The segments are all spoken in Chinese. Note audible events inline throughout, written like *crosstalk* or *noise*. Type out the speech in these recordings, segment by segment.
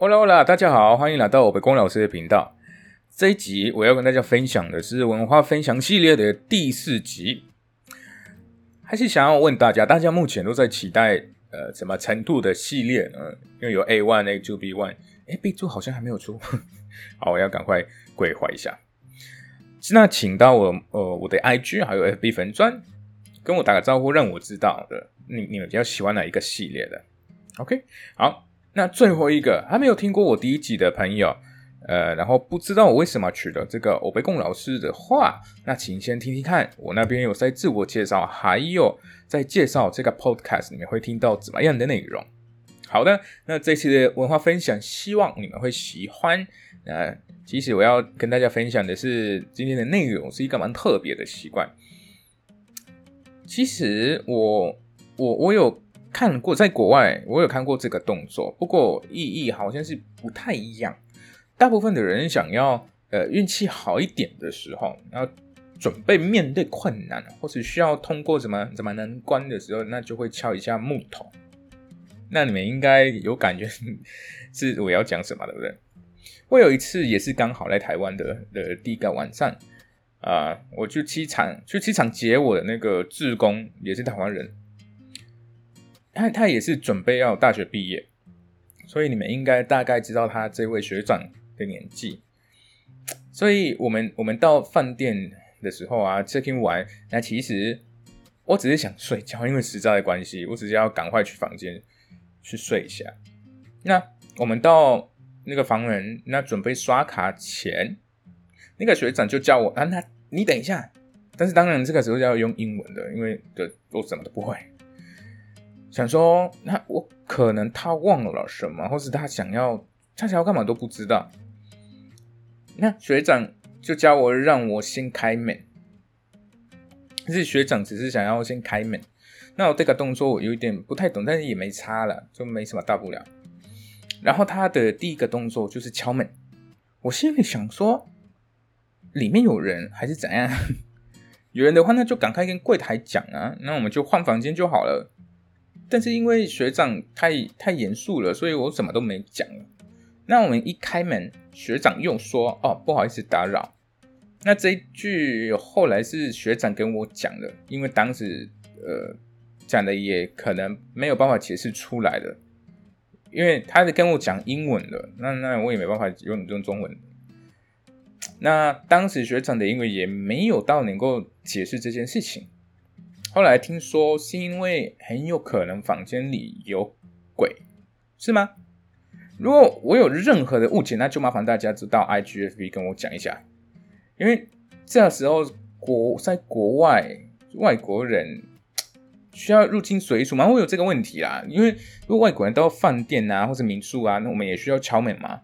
h 啦 l 啦，大家好，欢迎来到我北宫老师的频道。这一集我要跟大家分享的是文化分享系列的第四集。还是想要问大家，大家目前都在期待呃什么程度的系列呢？因为有 A one、A two、B one，哎，B two 好像还没有出，*laughs* 好，我要赶快规划一下。那请到我呃我的 IG 还有 FB 粉砖，跟我打个招呼，让我知道的你你们比较喜欢哪一个系列的？OK，好。那最后一个还没有听过我第一集的朋友，呃，然后不知道我为什么取了这个欧贝贡老师的话，那请先听听看，我那边有在自我介绍，还有在介绍这个 podcast 里面会听到怎么样的内容。好的，那这期的文化分享，希望你们会喜欢。呃，其实我要跟大家分享的是，今天的内容是一个蛮特别的习惯。其实我我我有。看过，在国外我有看过这个动作，不过意义好像是不太一样。大部分的人想要呃运气好一点的时候，然后准备面对困难，或是需要通过什么什么难关的时候，那就会敲一下木头。那你们应该有感觉 *laughs* 是我要讲什么，对不对？我有一次也是刚好来台湾的的第一个晚上啊，我去机场去机场接我的那个志工，也是台湾人。他他也是准备要大学毕业，所以你们应该大概知道他这位学长的年纪。所以我们我们到饭店的时候啊，check in 完，那其实我只是想睡觉，因为实在的关系，我只是要赶快去房间去睡一下。那我们到那个房门，那准备刷卡前，那个学长就叫我啊，那你等一下。但是当然这个时候要用英文的，因为的我什么都不会。想说，那我可能他忘了什么，或是他想要他想要干嘛都不知道。那学长就教我让我先开门，是学长只是想要先开门。那我这个动作我有点不太懂，但是也没差了，就没什么大不了。然后他的第一个动作就是敲门，我心里想说，里面有人还是怎样？*laughs* 有人的话，那就赶快跟柜台讲啊，那我们就换房间就好了。但是因为学长太太严肃了，所以我什么都没讲。那我们一开门，学长又说：“哦，不好意思打扰。”那这一句后来是学长跟我讲的，因为当时呃讲的也可能没有办法解释出来的，因为他是跟我讲英文的，那那我也没办法用用中文。那当时学长的英文也没有到能够解释这件事情。后来听说是因为很有可能房间里有鬼，是吗？如果我有任何的误解，那就麻烦大家知道 IGFB 跟我讲一下，因为这时候国在国外外国人需要入境随俗吗？会有这个问题啦，因为如果外国人到饭店啊或者民宿啊，那我们也需要敲门吗？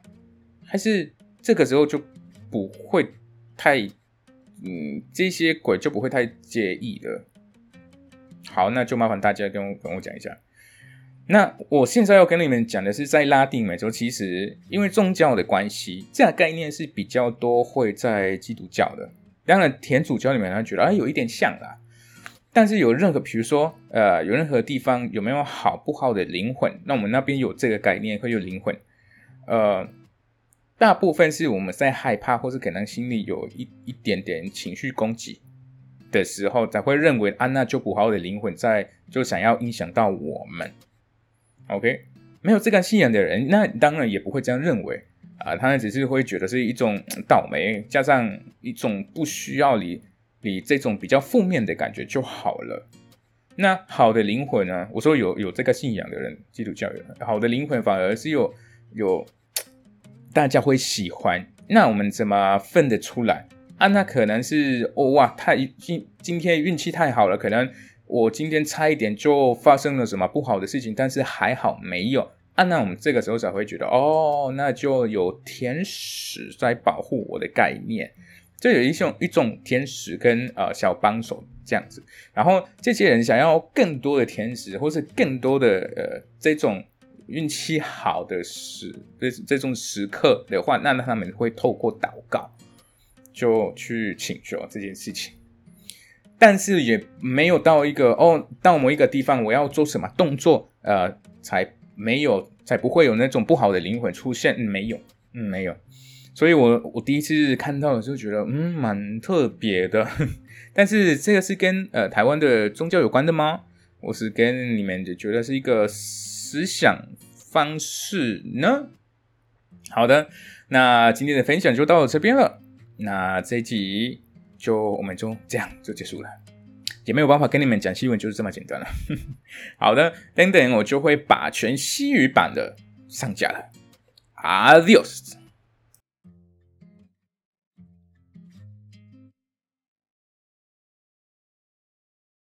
还是这个时候就不会太嗯这些鬼就不会太介意了？好，那就麻烦大家跟我跟我讲一下。那我现在要跟你们讲的是，在拉丁美洲，其实因为宗教的关系，这个概念是比较多会在基督教的。当然，天主教里面他觉得啊，有一点像啦。但是有任何，比如说呃，有任何地方有没有好不好的灵魂？那我们那边有这个概念，会有灵魂。呃，大部分是我们在害怕，或是可能心里有一一点点情绪攻击。的时候才会认为安娜就不好的灵魂在就想要影响到我们，OK？没有这个信仰的人，那当然也不会这样认为啊，他们只是会觉得是一种倒霉，加上一种不需要你你这种比较负面的感觉就好了。那好的灵魂呢？我说有有这个信仰的人，基督教人，好的灵魂反而是有有大家会喜欢。那我们怎么分得出来？啊，那可能是哦哇，太今今天运气太好了，可能我今天差一点就发生了什么不好的事情，但是还好没有。啊，那我们这个时候才会觉得哦，那就有天使在保护我的概念，就有一种一种天使跟呃小帮手这样子。然后这些人想要更多的天使，或是更多的呃这种运气好的时这这种时刻的话，那他们会透过祷告。就去请求这件事情，但是也没有到一个哦，到某一个地方我要做什么动作，呃，才没有才不会有那种不好的灵魂出现。没有，嗯，没有。所以我我第一次看到的时候觉得，嗯，蛮特别的。*laughs* 但是这个是跟呃台湾的宗教有关的吗？我是跟你们就觉得是一个思想方式呢？好的，那今天的分享就到这边了。那这一集就我们就这样就结束了，也没有办法跟你们讲新闻，就是这么简单了。*laughs* 好的，等等我就会把全西语版的上架了。Adios。